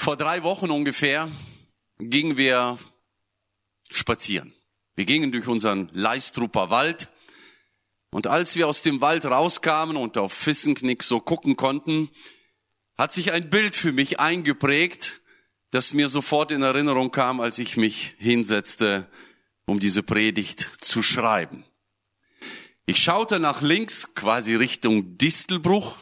Vor drei Wochen ungefähr gingen wir spazieren. Wir gingen durch unseren Leistrupper Wald. Und als wir aus dem Wald rauskamen und auf Fissenknick so gucken konnten, hat sich ein Bild für mich eingeprägt, das mir sofort in Erinnerung kam, als ich mich hinsetzte, um diese Predigt zu schreiben. Ich schaute nach links, quasi Richtung Distelbruch,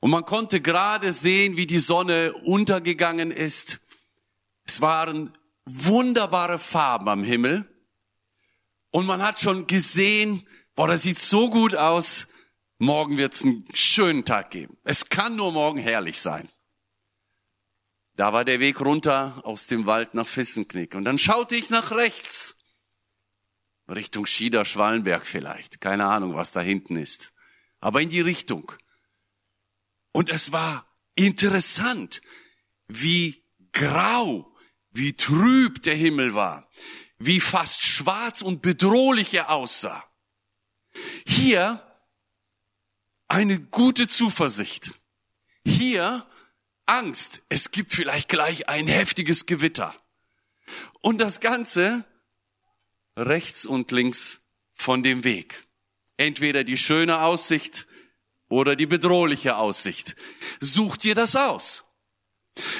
und man konnte gerade sehen, wie die Sonne untergegangen ist. Es waren wunderbare Farben am Himmel. Und man hat schon gesehen, boah, das sieht so gut aus. Morgen wird es einen schönen Tag geben. Es kann nur morgen herrlich sein. Da war der Weg runter aus dem Wald nach Fissenknick. Und dann schaute ich nach rechts. Richtung Schieder-Schwallenberg vielleicht. Keine Ahnung, was da hinten ist. Aber in die Richtung. Und es war interessant, wie grau, wie trüb der Himmel war, wie fast schwarz und bedrohlich er aussah. Hier eine gute Zuversicht. Hier Angst, es gibt vielleicht gleich ein heftiges Gewitter. Und das Ganze rechts und links von dem Weg. Entweder die schöne Aussicht oder die bedrohliche Aussicht. Such dir das aus.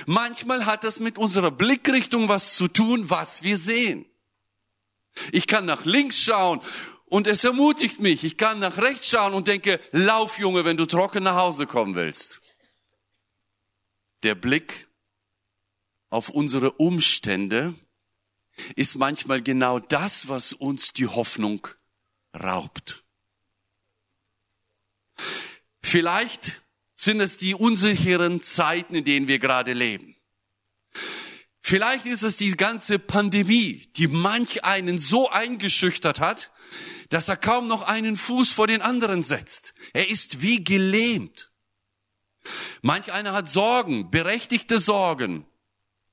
Manchmal hat das mit unserer Blickrichtung was zu tun, was wir sehen. Ich kann nach links schauen und es ermutigt mich. Ich kann nach rechts schauen und denke, lauf Junge, wenn du trocken nach Hause kommen willst. Der Blick auf unsere Umstände ist manchmal genau das, was uns die Hoffnung raubt. Vielleicht sind es die unsicheren Zeiten, in denen wir gerade leben. Vielleicht ist es die ganze Pandemie, die manch einen so eingeschüchtert hat, dass er kaum noch einen Fuß vor den anderen setzt. Er ist wie gelähmt. Manch einer hat Sorgen, berechtigte Sorgen.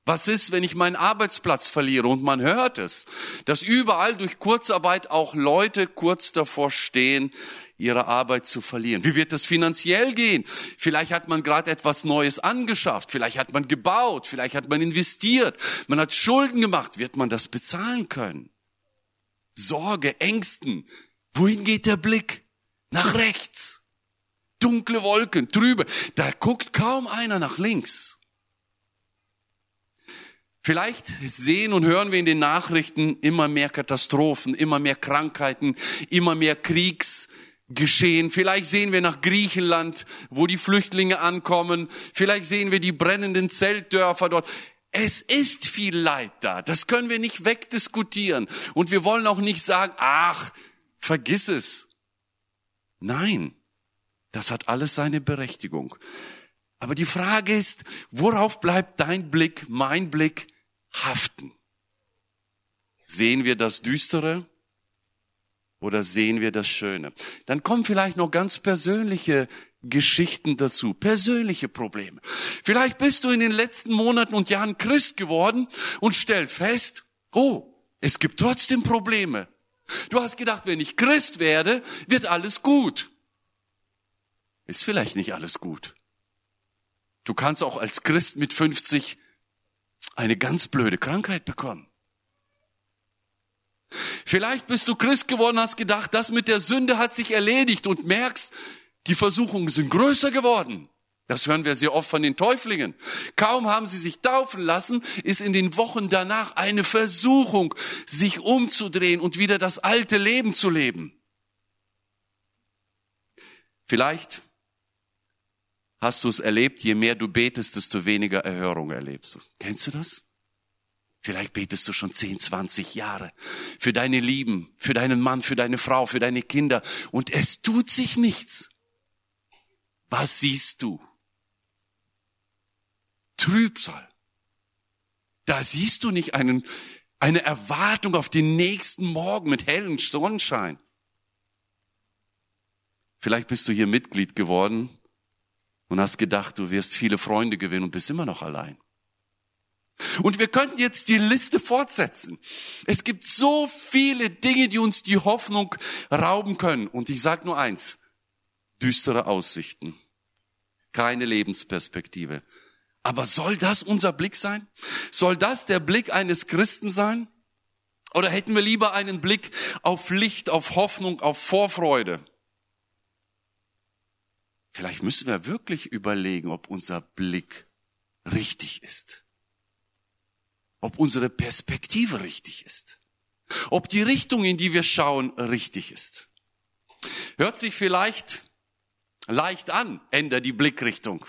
Was ist, wenn ich meinen Arbeitsplatz verliere? Und man hört es, dass überall durch Kurzarbeit auch Leute kurz davor stehen, ihre Arbeit zu verlieren? Wie wird es finanziell gehen? Vielleicht hat man gerade etwas Neues angeschafft, vielleicht hat man gebaut, vielleicht hat man investiert, man hat Schulden gemacht. Wird man das bezahlen können? Sorge, Ängsten. Wohin geht der Blick? Nach rechts. Dunkle Wolken, trübe. Da guckt kaum einer nach links. Vielleicht sehen und hören wir in den Nachrichten immer mehr Katastrophen, immer mehr Krankheiten, immer mehr Kriegs, geschehen. Vielleicht sehen wir nach Griechenland, wo die Flüchtlinge ankommen. Vielleicht sehen wir die brennenden Zeltdörfer dort. Es ist viel Leid da. Das können wir nicht wegdiskutieren. Und wir wollen auch nicht sagen, ach, vergiss es. Nein, das hat alles seine Berechtigung. Aber die Frage ist, worauf bleibt dein Blick, mein Blick haften? Sehen wir das Düstere oder sehen wir das Schöne? Dann kommen vielleicht noch ganz persönliche Geschichten dazu, persönliche Probleme. Vielleicht bist du in den letzten Monaten und Jahren Christ geworden und stellt fest, oh, es gibt trotzdem Probleme. Du hast gedacht, wenn ich Christ werde, wird alles gut. Ist vielleicht nicht alles gut. Du kannst auch als Christ mit 50 eine ganz blöde Krankheit bekommen. Vielleicht bist du Christ geworden, hast gedacht, das mit der Sünde hat sich erledigt und merkst, die Versuchungen sind größer geworden. Das hören wir sehr oft von den Täuflingen. Kaum haben sie sich taufen lassen, ist in den Wochen danach eine Versuchung, sich umzudrehen und wieder das alte Leben zu leben. Vielleicht hast du es erlebt, je mehr du betest, desto weniger Erhörung erlebst du. Kennst du das? Vielleicht betest du schon 10, 20 Jahre für deine Lieben, für deinen Mann, für deine Frau, für deine Kinder und es tut sich nichts. Was siehst du? Trübsal. Da siehst du nicht einen, eine Erwartung auf den nächsten Morgen mit hellem Sonnenschein. Vielleicht bist du hier Mitglied geworden und hast gedacht, du wirst viele Freunde gewinnen und bist immer noch allein. Und wir könnten jetzt die Liste fortsetzen. Es gibt so viele Dinge, die uns die Hoffnung rauben können. Und ich sage nur eins, düstere Aussichten, keine Lebensperspektive. Aber soll das unser Blick sein? Soll das der Blick eines Christen sein? Oder hätten wir lieber einen Blick auf Licht, auf Hoffnung, auf Vorfreude? Vielleicht müssen wir wirklich überlegen, ob unser Blick richtig ist. Ob unsere Perspektive richtig ist. Ob die Richtung, in die wir schauen, richtig ist. Hört sich vielleicht leicht an, änder die Blickrichtung.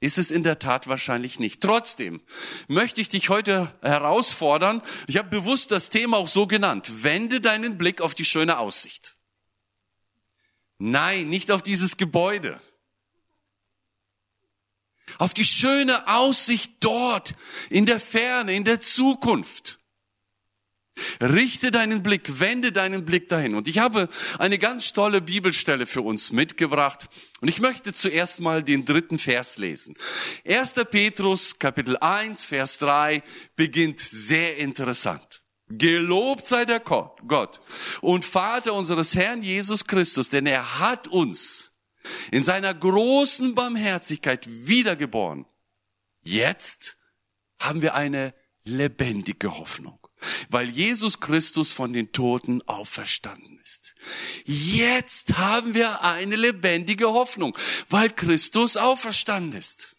Ist es in der Tat wahrscheinlich nicht. Trotzdem möchte ich dich heute herausfordern. Ich habe bewusst das Thema auch so genannt. Wende deinen Blick auf die schöne Aussicht. Nein, nicht auf dieses Gebäude. Auf die schöne Aussicht dort, in der Ferne, in der Zukunft. Richte deinen Blick, wende deinen Blick dahin. Und ich habe eine ganz tolle Bibelstelle für uns mitgebracht. Und ich möchte zuerst mal den dritten Vers lesen. 1. Petrus, Kapitel 1, Vers 3 beginnt sehr interessant. Gelobt sei der Gott und Vater unseres Herrn Jesus Christus, denn er hat uns in seiner großen Barmherzigkeit wiedergeboren. Jetzt haben wir eine lebendige Hoffnung weil Jesus Christus von den Toten auferstanden ist. Jetzt haben wir eine lebendige Hoffnung, weil Christus auferstanden ist.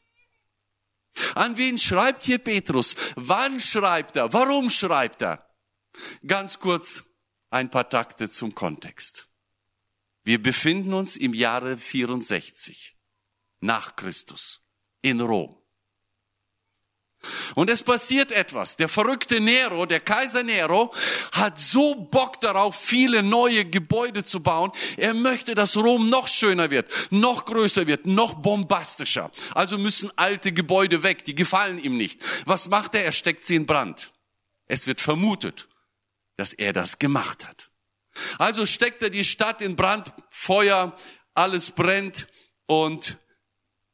An wen schreibt hier Petrus? Wann schreibt er? Warum schreibt er? Ganz kurz ein paar Takte zum Kontext. Wir befinden uns im Jahre 64 nach Christus in Rom. Und es passiert etwas. Der verrückte Nero, der Kaiser Nero, hat so Bock darauf, viele neue Gebäude zu bauen. Er möchte, dass Rom noch schöner wird, noch größer wird, noch bombastischer. Also müssen alte Gebäude weg, die gefallen ihm nicht. Was macht er? Er steckt sie in Brand. Es wird vermutet, dass er das gemacht hat. Also steckt er die Stadt in Brand, Feuer, alles brennt und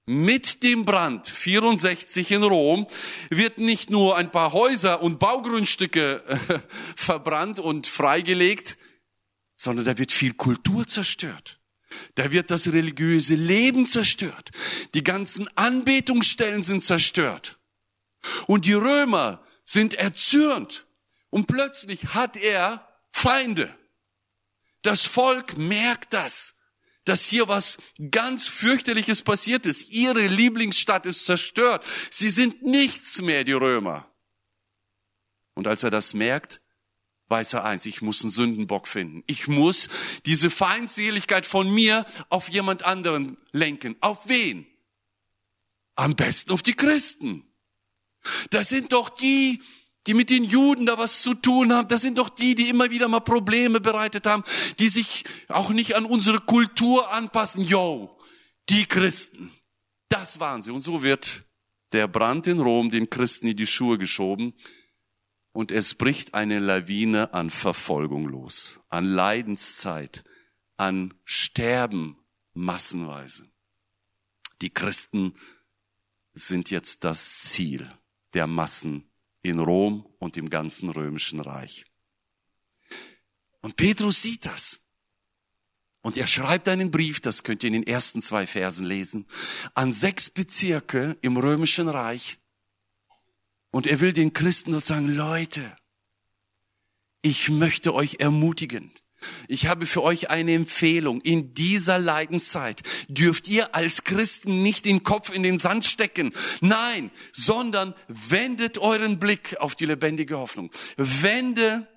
mit dem Brand 64 in Rom wird nicht nur ein paar Häuser und Baugrundstücke äh, verbrannt und freigelegt, sondern da wird viel Kultur zerstört. Da wird das religiöse Leben zerstört. Die ganzen Anbetungsstellen sind zerstört. Und die Römer sind erzürnt. Und plötzlich hat er Feinde. Das Volk merkt das dass hier was ganz fürchterliches passiert ist. Ihre Lieblingsstadt ist zerstört. Sie sind nichts mehr, die Römer. Und als er das merkt, weiß er eins, ich muss einen Sündenbock finden. Ich muss diese Feindseligkeit von mir auf jemand anderen lenken. Auf wen? Am besten auf die Christen. Das sind doch die, die mit den Juden da was zu tun haben, das sind doch die, die immer wieder mal Probleme bereitet haben, die sich auch nicht an unsere Kultur anpassen. Yo, die Christen, das waren sie. Und so wird der Brand in Rom den Christen in die Schuhe geschoben und es bricht eine Lawine an Verfolgung los, an Leidenszeit, an Sterben massenweise. Die Christen sind jetzt das Ziel der Massen in Rom und im ganzen römischen Reich. Und Petrus sieht das. Und er schreibt einen Brief, das könnt ihr in den ersten zwei Versen lesen, an sechs Bezirke im römischen Reich. Und er will den Christen dort sagen, Leute, ich möchte euch ermutigen. Ich habe für euch eine Empfehlung. In dieser Leidenszeit dürft ihr als Christen nicht den Kopf in den Sand stecken. Nein, sondern wendet euren Blick auf die lebendige Hoffnung. Wende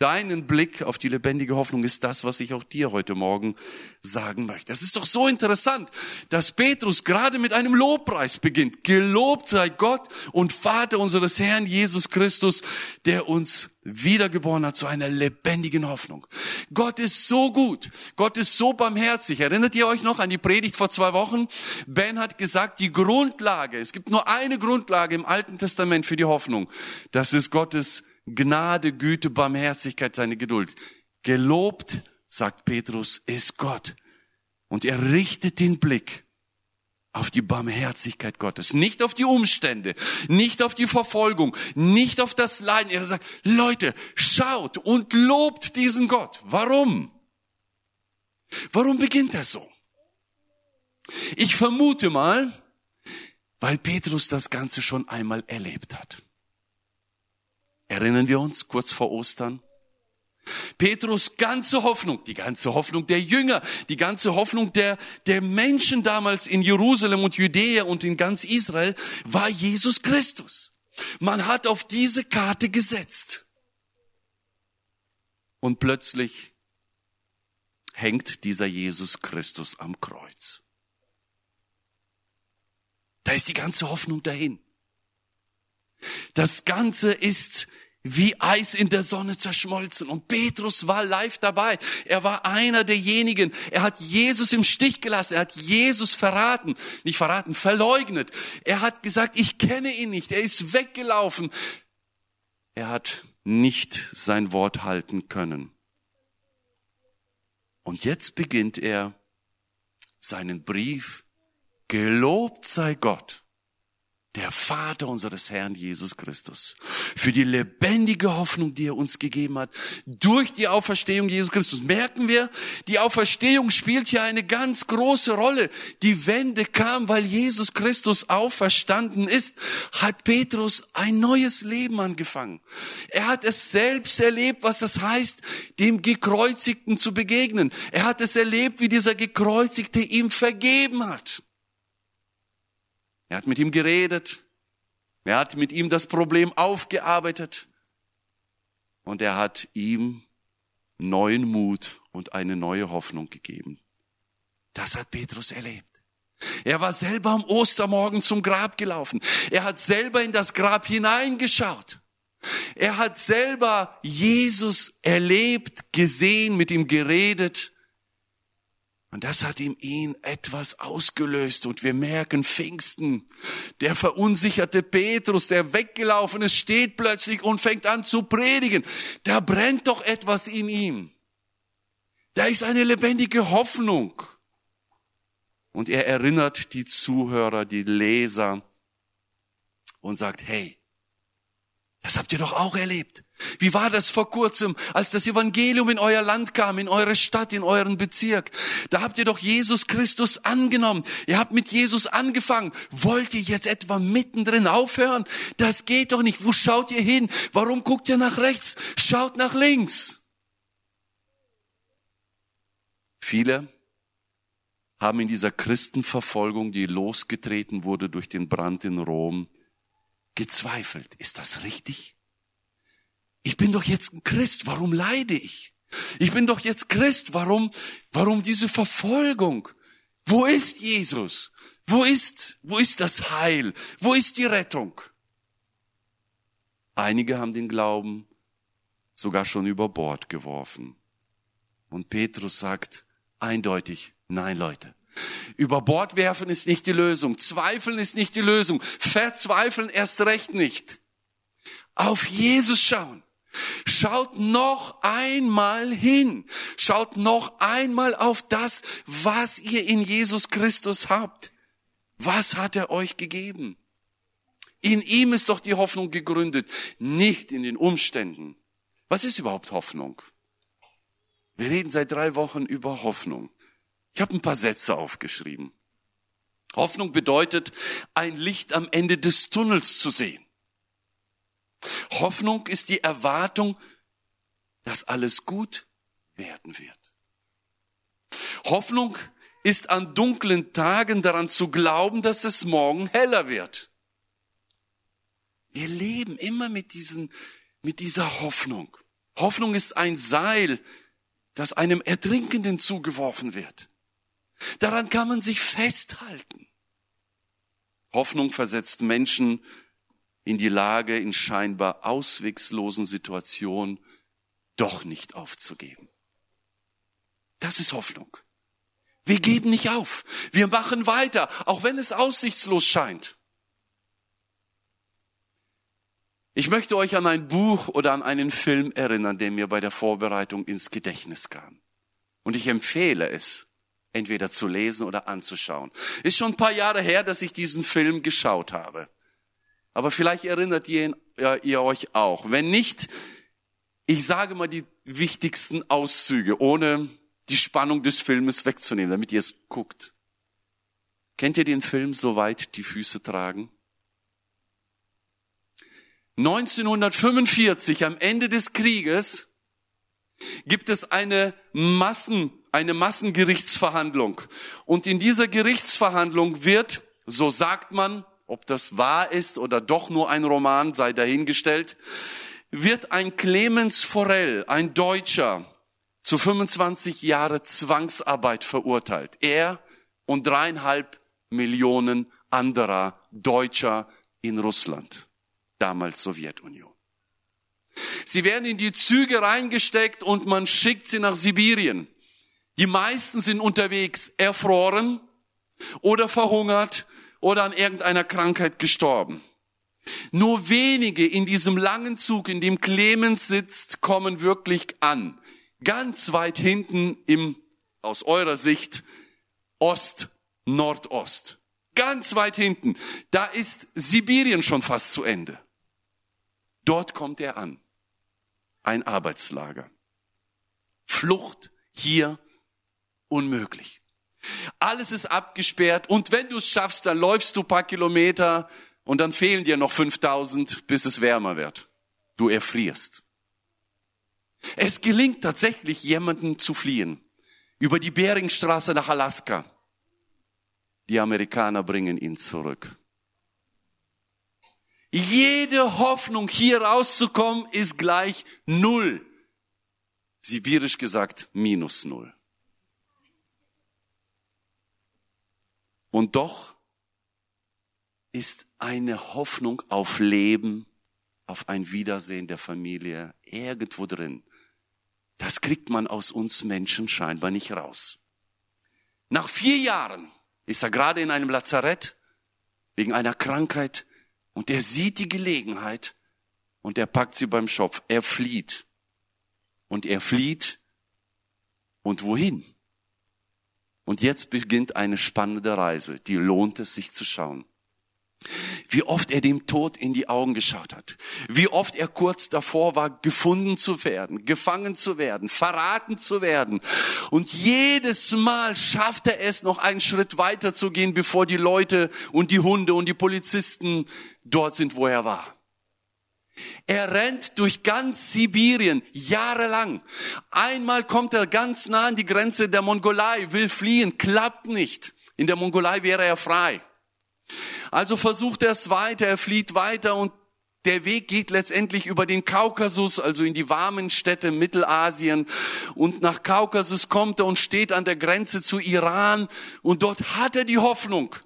deinen Blick auf die lebendige Hoffnung ist das, was ich auch dir heute Morgen sagen möchte. Es ist doch so interessant, dass Petrus gerade mit einem Lobpreis beginnt. Gelobt sei Gott und Vater unseres Herrn Jesus Christus, der uns wiedergeboren hat zu einer lebendigen Hoffnung. Gott ist so gut. Gott ist so barmherzig. Erinnert ihr euch noch an die Predigt vor zwei Wochen? Ben hat gesagt, die Grundlage, es gibt nur eine Grundlage im Alten Testament für die Hoffnung. Das ist Gottes Gnade, Güte, Barmherzigkeit, seine Geduld. Gelobt, sagt Petrus, ist Gott. Und er richtet den Blick auf die Barmherzigkeit Gottes, nicht auf die Umstände, nicht auf die Verfolgung, nicht auf das Leiden. Er sagt, Leute, schaut und lobt diesen Gott. Warum? Warum beginnt er so? Ich vermute mal, weil Petrus das Ganze schon einmal erlebt hat. Erinnern wir uns kurz vor Ostern? Petrus ganze Hoffnung, die ganze Hoffnung der Jünger, die ganze Hoffnung der, der Menschen damals in Jerusalem und Judäa und in ganz Israel war Jesus Christus. Man hat auf diese Karte gesetzt. Und plötzlich hängt dieser Jesus Christus am Kreuz. Da ist die ganze Hoffnung dahin. Das Ganze ist wie Eis in der Sonne zerschmolzen. Und Petrus war live dabei. Er war einer derjenigen. Er hat Jesus im Stich gelassen. Er hat Jesus verraten. Nicht verraten, verleugnet. Er hat gesagt, ich kenne ihn nicht. Er ist weggelaufen. Er hat nicht sein Wort halten können. Und jetzt beginnt er seinen Brief. Gelobt sei Gott der Vater unseres Herrn Jesus Christus, für die lebendige Hoffnung, die er uns gegeben hat, durch die Auferstehung Jesus Christus. Merken wir, die Auferstehung spielt hier eine ganz große Rolle. Die Wende kam, weil Jesus Christus auferstanden ist, hat Petrus ein neues Leben angefangen. Er hat es selbst erlebt, was das heißt, dem Gekreuzigten zu begegnen. Er hat es erlebt, wie dieser Gekreuzigte ihm vergeben hat. Er hat mit ihm geredet. Er hat mit ihm das Problem aufgearbeitet. Und er hat ihm neuen Mut und eine neue Hoffnung gegeben. Das hat Petrus erlebt. Er war selber am Ostermorgen zum Grab gelaufen. Er hat selber in das Grab hineingeschaut. Er hat selber Jesus erlebt, gesehen, mit ihm geredet. Und das hat ihm ihn etwas ausgelöst. Und wir merken Pfingsten. Der verunsicherte Petrus, der weggelaufen ist, steht plötzlich und fängt an zu predigen. Da brennt doch etwas in ihm. Da ist eine lebendige Hoffnung. Und er erinnert die Zuhörer, die Leser und sagt, hey, das habt ihr doch auch erlebt. Wie war das vor kurzem, als das Evangelium in euer Land kam, in eure Stadt, in euren Bezirk? Da habt ihr doch Jesus Christus angenommen. Ihr habt mit Jesus angefangen. Wollt ihr jetzt etwa mittendrin aufhören? Das geht doch nicht. Wo schaut ihr hin? Warum guckt ihr nach rechts? Schaut nach links. Viele haben in dieser Christenverfolgung, die losgetreten wurde durch den Brand in Rom, gezweifelt. Ist das richtig? Ich bin doch jetzt ein Christ, warum leide ich? Ich bin doch jetzt Christ, warum, warum diese Verfolgung? Wo ist Jesus? Wo ist, wo ist das Heil? Wo ist die Rettung? Einige haben den Glauben sogar schon über Bord geworfen. Und Petrus sagt eindeutig, nein Leute, über Bord werfen ist nicht die Lösung. Zweifeln ist nicht die Lösung. Verzweifeln erst recht nicht. Auf Jesus schauen. Schaut noch einmal hin. Schaut noch einmal auf das, was ihr in Jesus Christus habt. Was hat er euch gegeben? In ihm ist doch die Hoffnung gegründet, nicht in den Umständen. Was ist überhaupt Hoffnung? Wir reden seit drei Wochen über Hoffnung. Ich habe ein paar Sätze aufgeschrieben. Hoffnung bedeutet, ein Licht am Ende des Tunnels zu sehen. Hoffnung ist die Erwartung, dass alles gut werden wird. Hoffnung ist an dunklen Tagen daran zu glauben, dass es morgen heller wird. Wir leben immer mit, diesen, mit dieser Hoffnung. Hoffnung ist ein Seil, das einem Ertrinkenden zugeworfen wird. Daran kann man sich festhalten. Hoffnung versetzt Menschen in die Lage, in scheinbar auswegslosen Situationen doch nicht aufzugeben. Das ist Hoffnung. Wir geben nicht auf. Wir machen weiter, auch wenn es aussichtslos scheint. Ich möchte euch an ein Buch oder an einen Film erinnern, der mir bei der Vorbereitung ins Gedächtnis kam. Und ich empfehle es, entweder zu lesen oder anzuschauen. Ist schon ein paar Jahre her, dass ich diesen Film geschaut habe. Aber vielleicht erinnert ihr, ihr, ihr euch auch. Wenn nicht, ich sage mal die wichtigsten Auszüge, ohne die Spannung des Filmes wegzunehmen, damit ihr es guckt. Kennt ihr den Film Soweit die Füße tragen? 1945, am Ende des Krieges, gibt es eine Massen, eine Massengerichtsverhandlung. Und in dieser Gerichtsverhandlung wird, so sagt man, ob das wahr ist oder doch nur ein Roman, sei dahingestellt, wird ein Clemens Forell, ein Deutscher, zu 25 Jahre Zwangsarbeit verurteilt. Er und dreieinhalb Millionen anderer Deutscher in Russland, damals Sowjetunion. Sie werden in die Züge reingesteckt und man schickt sie nach Sibirien. Die meisten sind unterwegs erfroren oder verhungert oder an irgendeiner Krankheit gestorben. Nur wenige in diesem langen Zug, in dem Clemens sitzt, kommen wirklich an. Ganz weit hinten im, aus eurer Sicht, Ost, Nordost. Ganz weit hinten. Da ist Sibirien schon fast zu Ende. Dort kommt er an. Ein Arbeitslager. Flucht hier unmöglich. Alles ist abgesperrt und wenn du es schaffst, dann läufst du paar Kilometer und dann fehlen dir noch 5000, bis es wärmer wird. Du erfrierst. Es gelingt tatsächlich, jemanden zu fliehen. Über die Beringstraße nach Alaska. Die Amerikaner bringen ihn zurück. Jede Hoffnung, hier rauszukommen, ist gleich null. Sibirisch gesagt, minus null. Und doch ist eine Hoffnung auf Leben, auf ein Wiedersehen der Familie irgendwo drin. Das kriegt man aus uns Menschen scheinbar nicht raus. Nach vier Jahren ist er gerade in einem Lazarett wegen einer Krankheit und er sieht die Gelegenheit und er packt sie beim Schopf. Er flieht. Und er flieht. Und wohin? Und jetzt beginnt eine spannende Reise, die lohnt es sich zu schauen. Wie oft er dem Tod in die Augen geschaut hat. Wie oft er kurz davor war, gefunden zu werden, gefangen zu werden, verraten zu werden. Und jedes Mal schafft er es, noch einen Schritt weiter zu gehen, bevor die Leute und die Hunde und die Polizisten dort sind, wo er war. Er rennt durch ganz Sibirien jahrelang. Einmal kommt er ganz nah an die Grenze der Mongolei, will fliehen, klappt nicht. In der Mongolei wäre er frei. Also versucht er es weiter, er flieht weiter und der Weg geht letztendlich über den Kaukasus, also in die warmen Städte Mittelasien. Und nach Kaukasus kommt er und steht an der Grenze zu Iran. Und dort hat er die Hoffnung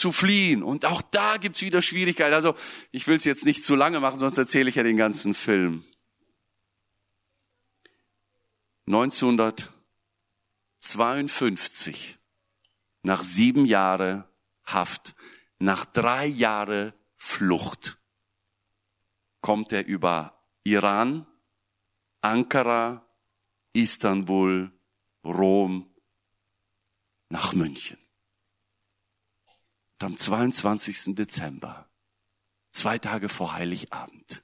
zu fliehen. Und auch da gibt's wieder Schwierigkeiten. Also ich will es jetzt nicht zu lange machen, sonst erzähle ich ja den ganzen Film. 1952, nach sieben Jahren Haft, nach drei Jahren Flucht kommt er über Iran, Ankara, Istanbul, Rom nach München. Und am 22. Dezember, zwei Tage vor Heiligabend,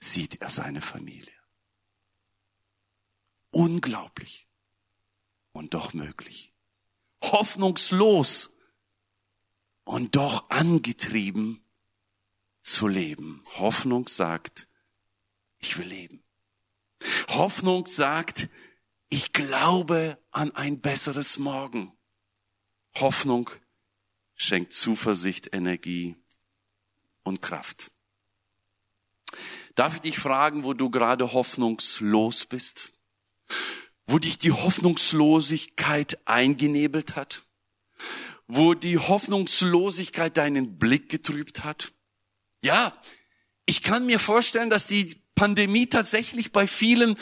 sieht er seine Familie. Unglaublich und doch möglich. Hoffnungslos und doch angetrieben zu leben. Hoffnung sagt, ich will leben. Hoffnung sagt, ich glaube an ein besseres Morgen. Hoffnung schenkt Zuversicht, Energie und Kraft. Darf ich dich fragen, wo du gerade hoffnungslos bist? Wo dich die Hoffnungslosigkeit eingenebelt hat? wo die Hoffnungslosigkeit deinen Blick getrübt hat? Ja, ich kann mir vorstellen, dass die Pandemie tatsächlich bei vielen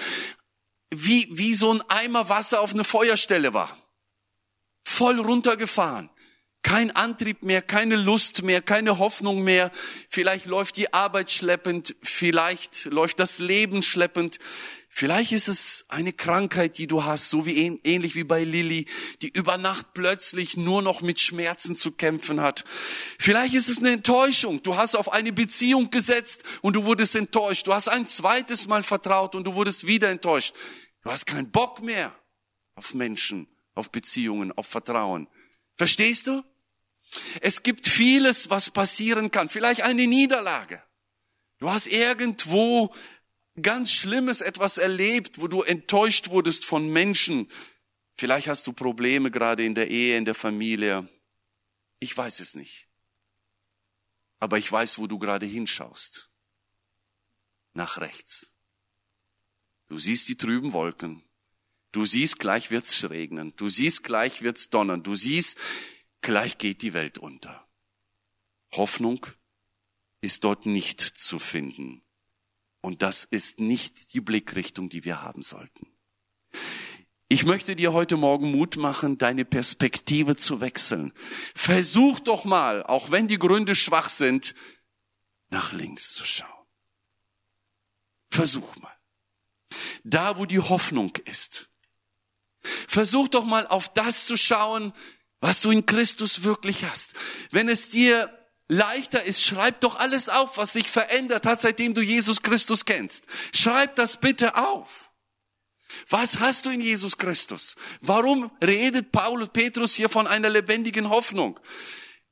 wie, wie so ein Eimer Wasser auf eine Feuerstelle war. Voll runtergefahren. Kein Antrieb mehr, keine Lust mehr, keine Hoffnung mehr. Vielleicht läuft die Arbeit schleppend, vielleicht läuft das Leben schleppend, Vielleicht ist es eine Krankheit, die du hast, so wie ähnlich wie bei Lilly, die über Nacht plötzlich nur noch mit Schmerzen zu kämpfen hat. Vielleicht ist es eine Enttäuschung. Du hast auf eine Beziehung gesetzt und du wurdest enttäuscht. Du hast ein zweites Mal vertraut und du wurdest wieder enttäuscht. Du hast keinen Bock mehr auf Menschen, auf Beziehungen, auf Vertrauen. Verstehst du? Es gibt vieles, was passieren kann. Vielleicht eine Niederlage. Du hast irgendwo ganz Schlimmes etwas erlebt, wo du enttäuscht wurdest von Menschen. Vielleicht hast du Probleme gerade in der Ehe, in der Familie. Ich weiß es nicht. Aber ich weiß, wo du gerade hinschaust. Nach rechts. Du siehst die trüben Wolken. Du siehst, gleich wird's regnen. Du siehst, gleich wird's donnern. Du siehst, gleich geht die Welt unter. Hoffnung ist dort nicht zu finden. Und das ist nicht die Blickrichtung, die wir haben sollten. Ich möchte dir heute Morgen Mut machen, deine Perspektive zu wechseln. Versuch doch mal, auch wenn die Gründe schwach sind, nach links zu schauen. Versuch mal. Da, wo die Hoffnung ist. Versuch doch mal auf das zu schauen, was du in Christus wirklich hast. Wenn es dir leichter ist, schreib doch alles auf, was sich verändert hat, seitdem du Jesus Christus kennst. Schreib das bitte auf. Was hast du in Jesus Christus? Warum redet Paulus Petrus hier von einer lebendigen Hoffnung?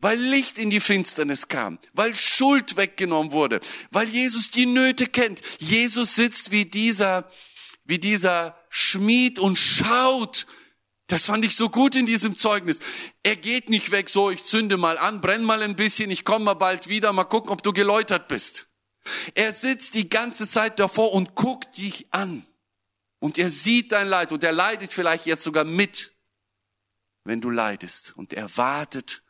Weil Licht in die Finsternis kam, weil Schuld weggenommen wurde, weil Jesus die Nöte kennt. Jesus sitzt wie dieser, wie dieser Schmied und schaut, das fand ich so gut in diesem Zeugnis. Er geht nicht weg, so ich zünde mal an, brenn mal ein bisschen, ich komme mal bald wieder, mal gucken, ob du geläutert bist. Er sitzt die ganze Zeit davor und guckt dich an. Und er sieht dein Leid und er leidet vielleicht jetzt sogar mit, wenn du leidest. Und er wartet,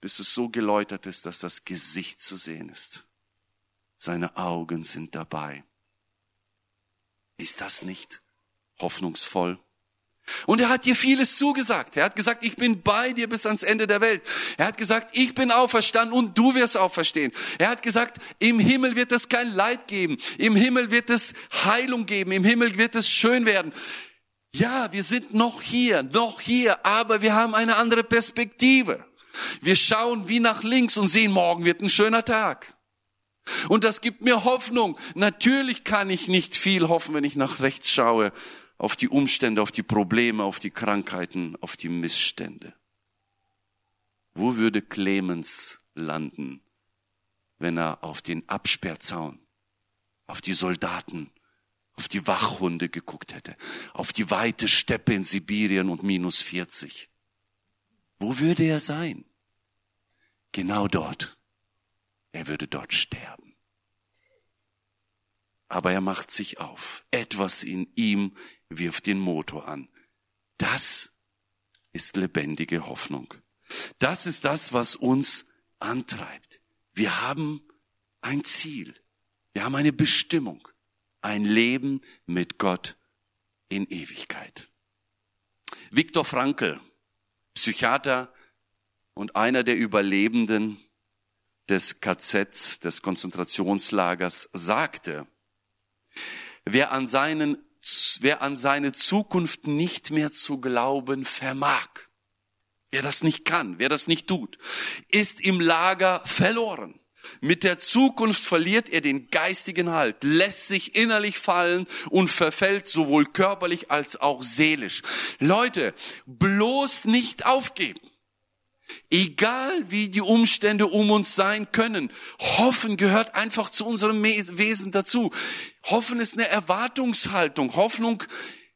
bis es so geläutert ist, dass das Gesicht zu sehen ist. Seine Augen sind dabei. Ist das nicht hoffnungsvoll? Und er hat dir vieles zugesagt. Er hat gesagt, ich bin bei dir bis ans Ende der Welt. Er hat gesagt, ich bin auferstanden und du wirst auferstehen. Er hat gesagt, im Himmel wird es kein Leid geben. Im Himmel wird es Heilung geben. Im Himmel wird es schön werden. Ja, wir sind noch hier, noch hier, aber wir haben eine andere Perspektive. Wir schauen wie nach links und sehen, morgen wird ein schöner Tag. Und das gibt mir Hoffnung. Natürlich kann ich nicht viel hoffen, wenn ich nach rechts schaue auf die Umstände, auf die Probleme, auf die Krankheiten, auf die Missstände. Wo würde Clemens landen, wenn er auf den Absperrzaun, auf die Soldaten, auf die Wachhunde geguckt hätte, auf die weite Steppe in Sibirien und minus 40? Wo würde er sein? Genau dort. Er würde dort sterben. Aber er macht sich auf. Etwas in ihm wirft den Motor an. Das ist lebendige Hoffnung. Das ist das, was uns antreibt. Wir haben ein Ziel. Wir haben eine Bestimmung. Ein Leben mit Gott in Ewigkeit. Viktor Frankl, Psychiater und einer der Überlebenden des KZs, des Konzentrationslagers, sagte, wer an seinen wer an seine Zukunft nicht mehr zu glauben vermag, wer das nicht kann, wer das nicht tut, ist im Lager verloren. Mit der Zukunft verliert er den geistigen Halt, lässt sich innerlich fallen und verfällt sowohl körperlich als auch seelisch. Leute, bloß nicht aufgeben. Egal wie die Umstände um uns sein können, Hoffen gehört einfach zu unserem Wesen dazu. Hoffen ist eine Erwartungshaltung. Hoffnung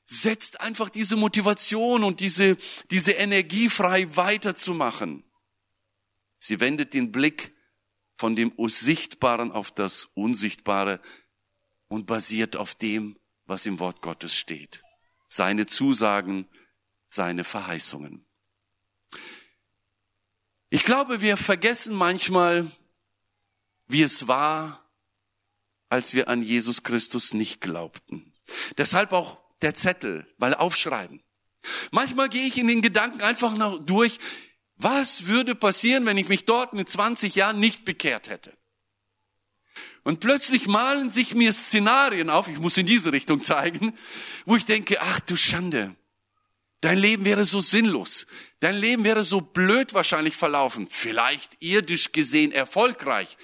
setzt einfach diese Motivation und diese, diese Energie frei weiterzumachen. Sie wendet den Blick von dem Sichtbaren auf das Unsichtbare und basiert auf dem, was im Wort Gottes steht. Seine Zusagen, seine Verheißungen. Ich glaube, wir vergessen manchmal, wie es war, als wir an Jesus Christus nicht glaubten. Deshalb auch der Zettel, weil aufschreiben. Manchmal gehe ich in den Gedanken einfach noch durch, was würde passieren, wenn ich mich dort in 20 Jahren nicht bekehrt hätte? Und plötzlich malen sich mir Szenarien auf, ich muss in diese Richtung zeigen, wo ich denke, ach du Schande, Dein Leben wäre so sinnlos. Dein Leben wäre so blöd wahrscheinlich verlaufen. Vielleicht irdisch gesehen erfolgreich.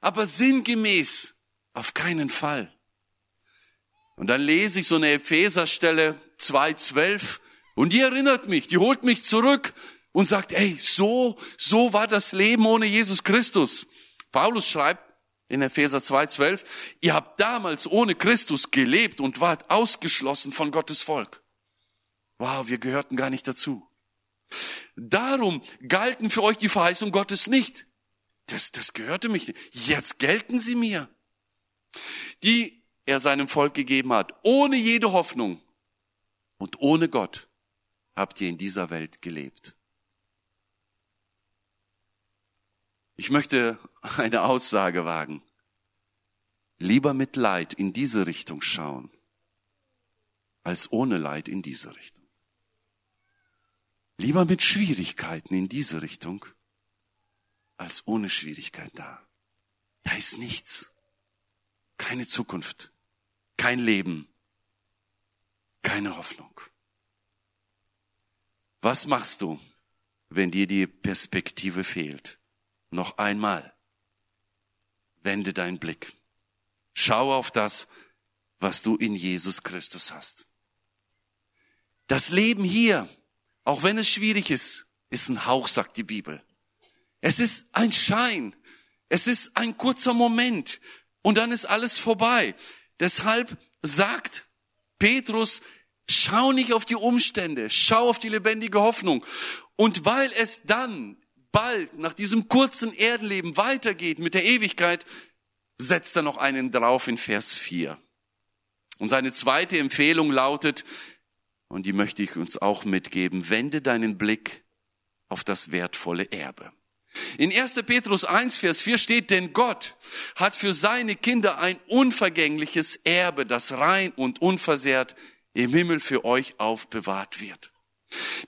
Aber sinngemäß auf keinen Fall. Und dann lese ich so eine Epheserstelle 2.12 und die erinnert mich, die holt mich zurück und sagt, ey, so, so war das Leben ohne Jesus Christus. Paulus schreibt in Epheser 2,12, ihr habt damals ohne Christus gelebt und wart ausgeschlossen von Gottes Volk. Wow, wir gehörten gar nicht dazu. Darum galten für euch die Verheißung Gottes nicht. Das, das gehörte mich nicht. Jetzt gelten sie mir. Die er seinem Volk gegeben hat, ohne jede Hoffnung und ohne Gott habt ihr in dieser Welt gelebt. Ich möchte eine Aussage wagen. Lieber mit Leid in diese Richtung schauen, als ohne Leid in diese Richtung. Lieber mit Schwierigkeiten in diese Richtung, als ohne Schwierigkeit da. Da ist nichts. Keine Zukunft. Kein Leben. Keine Hoffnung. Was machst du, wenn dir die Perspektive fehlt? Noch einmal. Wende deinen Blick. Schau auf das, was du in Jesus Christus hast. Das Leben hier, auch wenn es schwierig ist, ist ein Hauch, sagt die Bibel. Es ist ein Schein. Es ist ein kurzer Moment. Und dann ist alles vorbei. Deshalb sagt Petrus, schau nicht auf die Umstände, schau auf die lebendige Hoffnung. Und weil es dann bald nach diesem kurzen Erdenleben weitergeht mit der Ewigkeit, setzt er noch einen drauf in Vers 4. Und seine zweite Empfehlung lautet, und die möchte ich uns auch mitgeben, wende deinen Blick auf das wertvolle Erbe. In 1. Petrus 1, Vers 4 steht, denn Gott hat für seine Kinder ein unvergängliches Erbe, das rein und unversehrt im Himmel für euch aufbewahrt wird.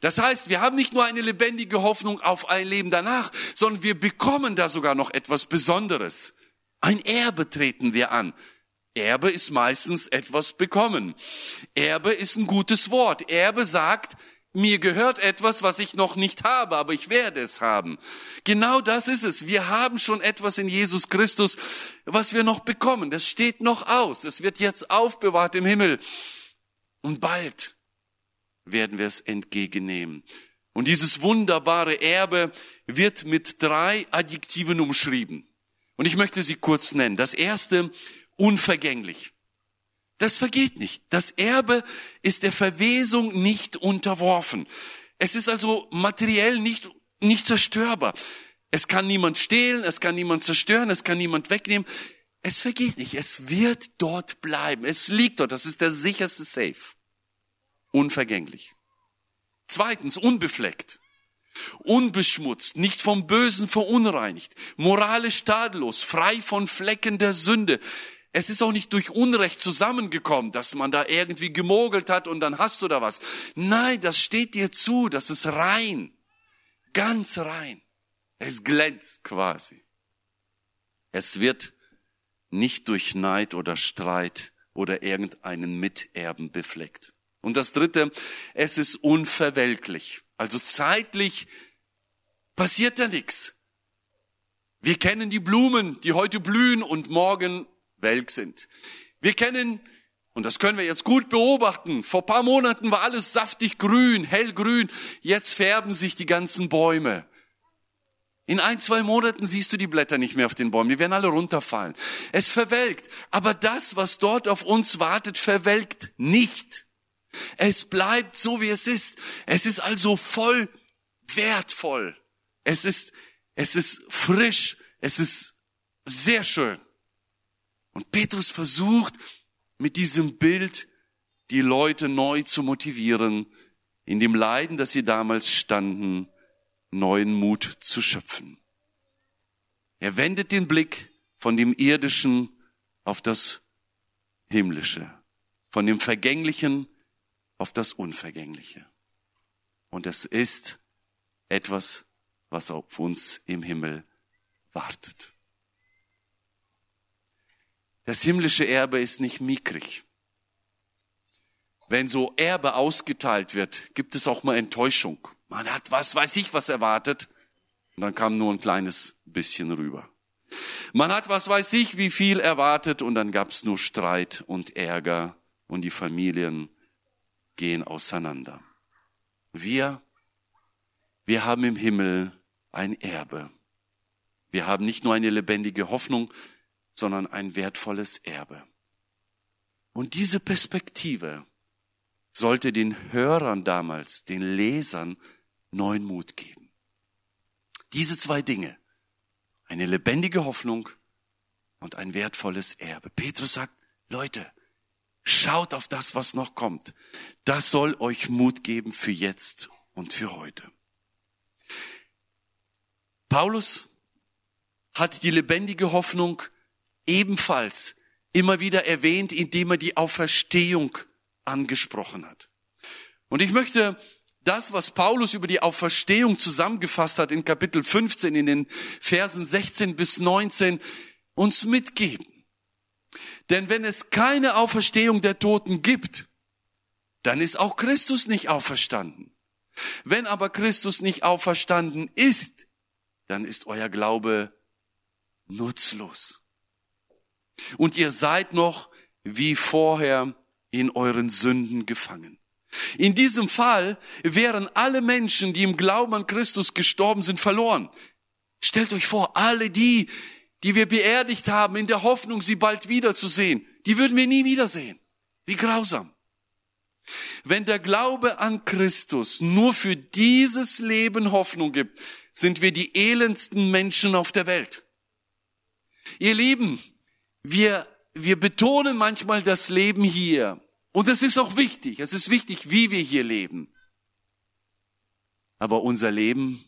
Das heißt, wir haben nicht nur eine lebendige Hoffnung auf ein Leben danach, sondern wir bekommen da sogar noch etwas Besonderes. Ein Erbe treten wir an. Erbe ist meistens etwas bekommen. Erbe ist ein gutes Wort. Erbe sagt, mir gehört etwas, was ich noch nicht habe, aber ich werde es haben. Genau das ist es. Wir haben schon etwas in Jesus Christus, was wir noch bekommen. Das steht noch aus. Es wird jetzt aufbewahrt im Himmel. Und bald werden wir es entgegennehmen. Und dieses wunderbare Erbe wird mit drei Adjektiven umschrieben. Und ich möchte sie kurz nennen. Das erste, unvergänglich. Das vergeht nicht. Das Erbe ist der Verwesung nicht unterworfen. Es ist also materiell nicht, nicht zerstörbar. Es kann niemand stehlen, es kann niemand zerstören, es kann niemand wegnehmen. Es vergeht nicht. Es wird dort bleiben. Es liegt dort. Das ist der sicherste Safe unvergänglich. Zweitens, unbefleckt, unbeschmutzt, nicht vom Bösen verunreinigt, moralisch tadellos, frei von Flecken der Sünde. Es ist auch nicht durch Unrecht zusammengekommen, dass man da irgendwie gemogelt hat und dann hast du da was. Nein, das steht dir zu, das ist rein, ganz rein. Es glänzt quasi. Es wird nicht durch Neid oder Streit oder irgendeinen Miterben befleckt. Und das Dritte, es ist unverwelklich. Also zeitlich passiert da nichts. Wir kennen die Blumen, die heute blühen und morgen welk sind. Wir kennen, und das können wir jetzt gut beobachten, vor paar Monaten war alles saftig grün, hellgrün, jetzt färben sich die ganzen Bäume. In ein, zwei Monaten siehst du die Blätter nicht mehr auf den Bäumen, die werden alle runterfallen. Es verwelkt, aber das, was dort auf uns wartet, verwelkt nicht. Es bleibt so, wie es ist. Es ist also voll wertvoll. Es ist, es ist frisch. Es ist sehr schön. Und Petrus versucht mit diesem Bild die Leute neu zu motivieren, in dem Leiden, das sie damals standen, neuen Mut zu schöpfen. Er wendet den Blick von dem Irdischen auf das Himmlische, von dem Vergänglichen auf das Unvergängliche. Und es ist etwas, was auf uns im Himmel wartet. Das himmlische Erbe ist nicht mickrig. Wenn so Erbe ausgeteilt wird, gibt es auch mal Enttäuschung. Man hat was weiß ich was erwartet und dann kam nur ein kleines bisschen rüber. Man hat was weiß ich wie viel erwartet und dann gab es nur Streit und Ärger und die Familien gehen auseinander. Wir, wir haben im Himmel ein Erbe. Wir haben nicht nur eine lebendige Hoffnung, sondern ein wertvolles Erbe. Und diese Perspektive sollte den Hörern damals, den Lesern, neuen Mut geben. Diese zwei Dinge, eine lebendige Hoffnung und ein wertvolles Erbe. Petrus sagt, Leute, schaut auf das, was noch kommt. Das soll euch Mut geben für jetzt und für heute. Paulus hat die lebendige Hoffnung ebenfalls immer wieder erwähnt, indem er die Auferstehung angesprochen hat. Und ich möchte das, was Paulus über die Auferstehung zusammengefasst hat in Kapitel 15, in den Versen 16 bis 19, uns mitgeben. Denn wenn es keine Auferstehung der Toten gibt, dann ist auch Christus nicht auferstanden. Wenn aber Christus nicht auferstanden ist, dann ist euer Glaube nutzlos. Und ihr seid noch wie vorher in euren Sünden gefangen. In diesem Fall wären alle Menschen, die im Glauben an Christus gestorben sind, verloren. Stellt euch vor, alle die, die wir beerdigt haben, in der Hoffnung, sie bald wiederzusehen, die würden wir nie wiedersehen. Wie grausam. Wenn der Glaube an Christus nur für dieses Leben Hoffnung gibt, sind wir die elendsten Menschen auf der Welt. Ihr Lieben, wir, wir betonen manchmal das Leben hier. Und es ist auch wichtig. Es ist wichtig, wie wir hier leben. Aber unser Leben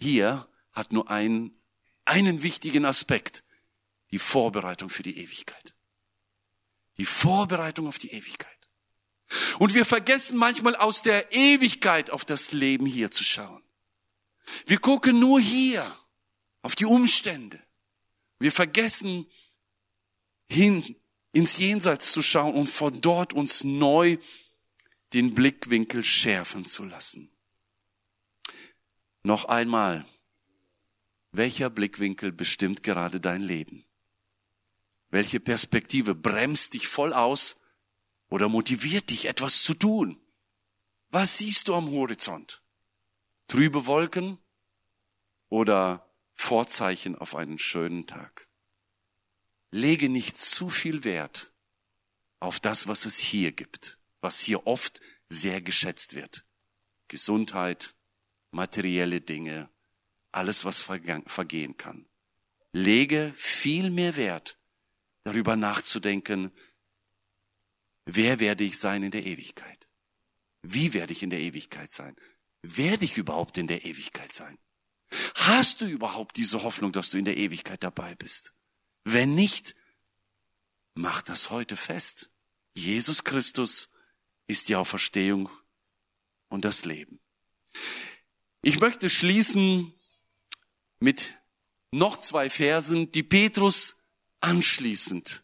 hier hat nur einen, einen wichtigen Aspekt. Die Vorbereitung für die Ewigkeit. Die Vorbereitung auf die Ewigkeit. Und wir vergessen manchmal aus der Ewigkeit auf das Leben hier zu schauen. Wir gucken nur hier auf die Umstände. Wir vergessen hin ins Jenseits zu schauen und von dort uns neu den Blickwinkel schärfen zu lassen. Noch einmal, welcher Blickwinkel bestimmt gerade dein Leben? Welche Perspektive bremst dich voll aus oder motiviert dich, etwas zu tun? Was siehst du am Horizont? Trübe Wolken oder Vorzeichen auf einen schönen Tag? Lege nicht zu viel Wert auf das, was es hier gibt, was hier oft sehr geschätzt wird. Gesundheit, materielle Dinge, alles, was vergehen kann. Lege viel mehr Wert darüber nachzudenken, wer werde ich sein in der Ewigkeit? Wie werde ich in der Ewigkeit sein? Werde ich überhaupt in der Ewigkeit sein? Hast du überhaupt diese Hoffnung, dass du in der Ewigkeit dabei bist? Wenn nicht, mach das heute fest. Jesus Christus ist die Auferstehung und das Leben. Ich möchte schließen mit noch zwei Versen, die Petrus anschließend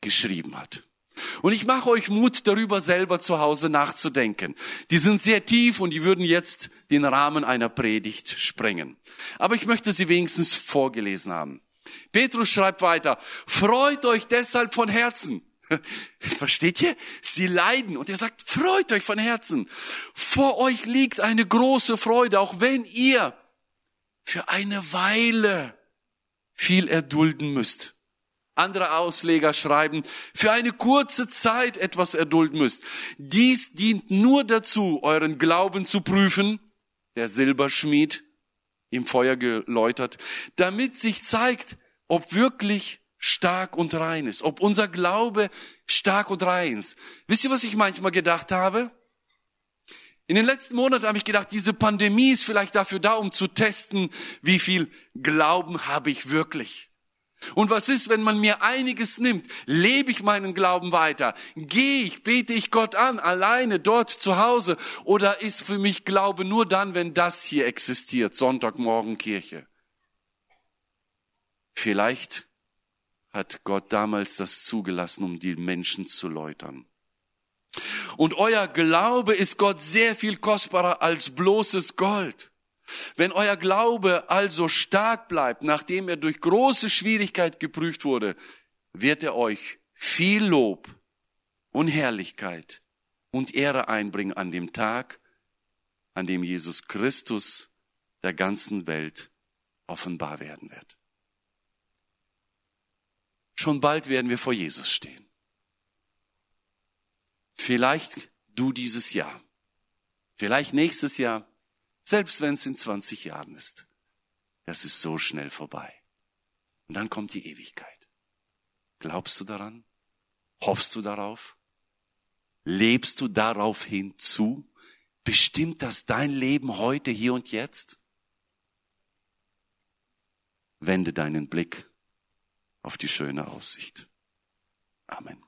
geschrieben hat. Und ich mache euch Mut, darüber selber zu Hause nachzudenken. Die sind sehr tief und die würden jetzt den Rahmen einer Predigt sprengen. Aber ich möchte sie wenigstens vorgelesen haben. Petrus schreibt weiter, freut euch deshalb von Herzen. Versteht ihr? Sie leiden und er sagt, freut euch von Herzen. Vor euch liegt eine große Freude, auch wenn ihr für eine Weile viel erdulden müsst. Andere Ausleger schreiben, für eine kurze Zeit etwas erdulden müsst. Dies dient nur dazu, euren Glauben zu prüfen, der Silberschmied im Feuer geläutert, damit sich zeigt, ob wirklich stark und rein ist, ob unser Glaube stark und rein ist. Wisst ihr, was ich manchmal gedacht habe? In den letzten Monaten habe ich gedacht, diese Pandemie ist vielleicht dafür da, um zu testen, wie viel Glauben habe ich wirklich. Und was ist, wenn man mir einiges nimmt? Lebe ich meinen Glauben weiter? Gehe ich, bete ich Gott an, alleine dort zu Hause? Oder ist für mich Glaube nur dann, wenn das hier existiert, Sonntagmorgen Kirche? Vielleicht hat Gott damals das zugelassen, um die Menschen zu läutern. Und euer Glaube ist Gott sehr viel kostbarer als bloßes Gold. Wenn euer Glaube also stark bleibt, nachdem er durch große Schwierigkeit geprüft wurde, wird er euch viel Lob und Herrlichkeit und Ehre einbringen an dem Tag, an dem Jesus Christus der ganzen Welt offenbar werden wird. Schon bald werden wir vor Jesus stehen. Vielleicht du dieses Jahr, vielleicht nächstes Jahr, selbst wenn es in 20 Jahren ist. Das ist so schnell vorbei. Und dann kommt die Ewigkeit. Glaubst du daran? Hoffst du darauf? Lebst du darauf hinzu? Bestimmt das dein Leben heute, hier und jetzt? Wende deinen Blick auf die schöne Aussicht. Amen.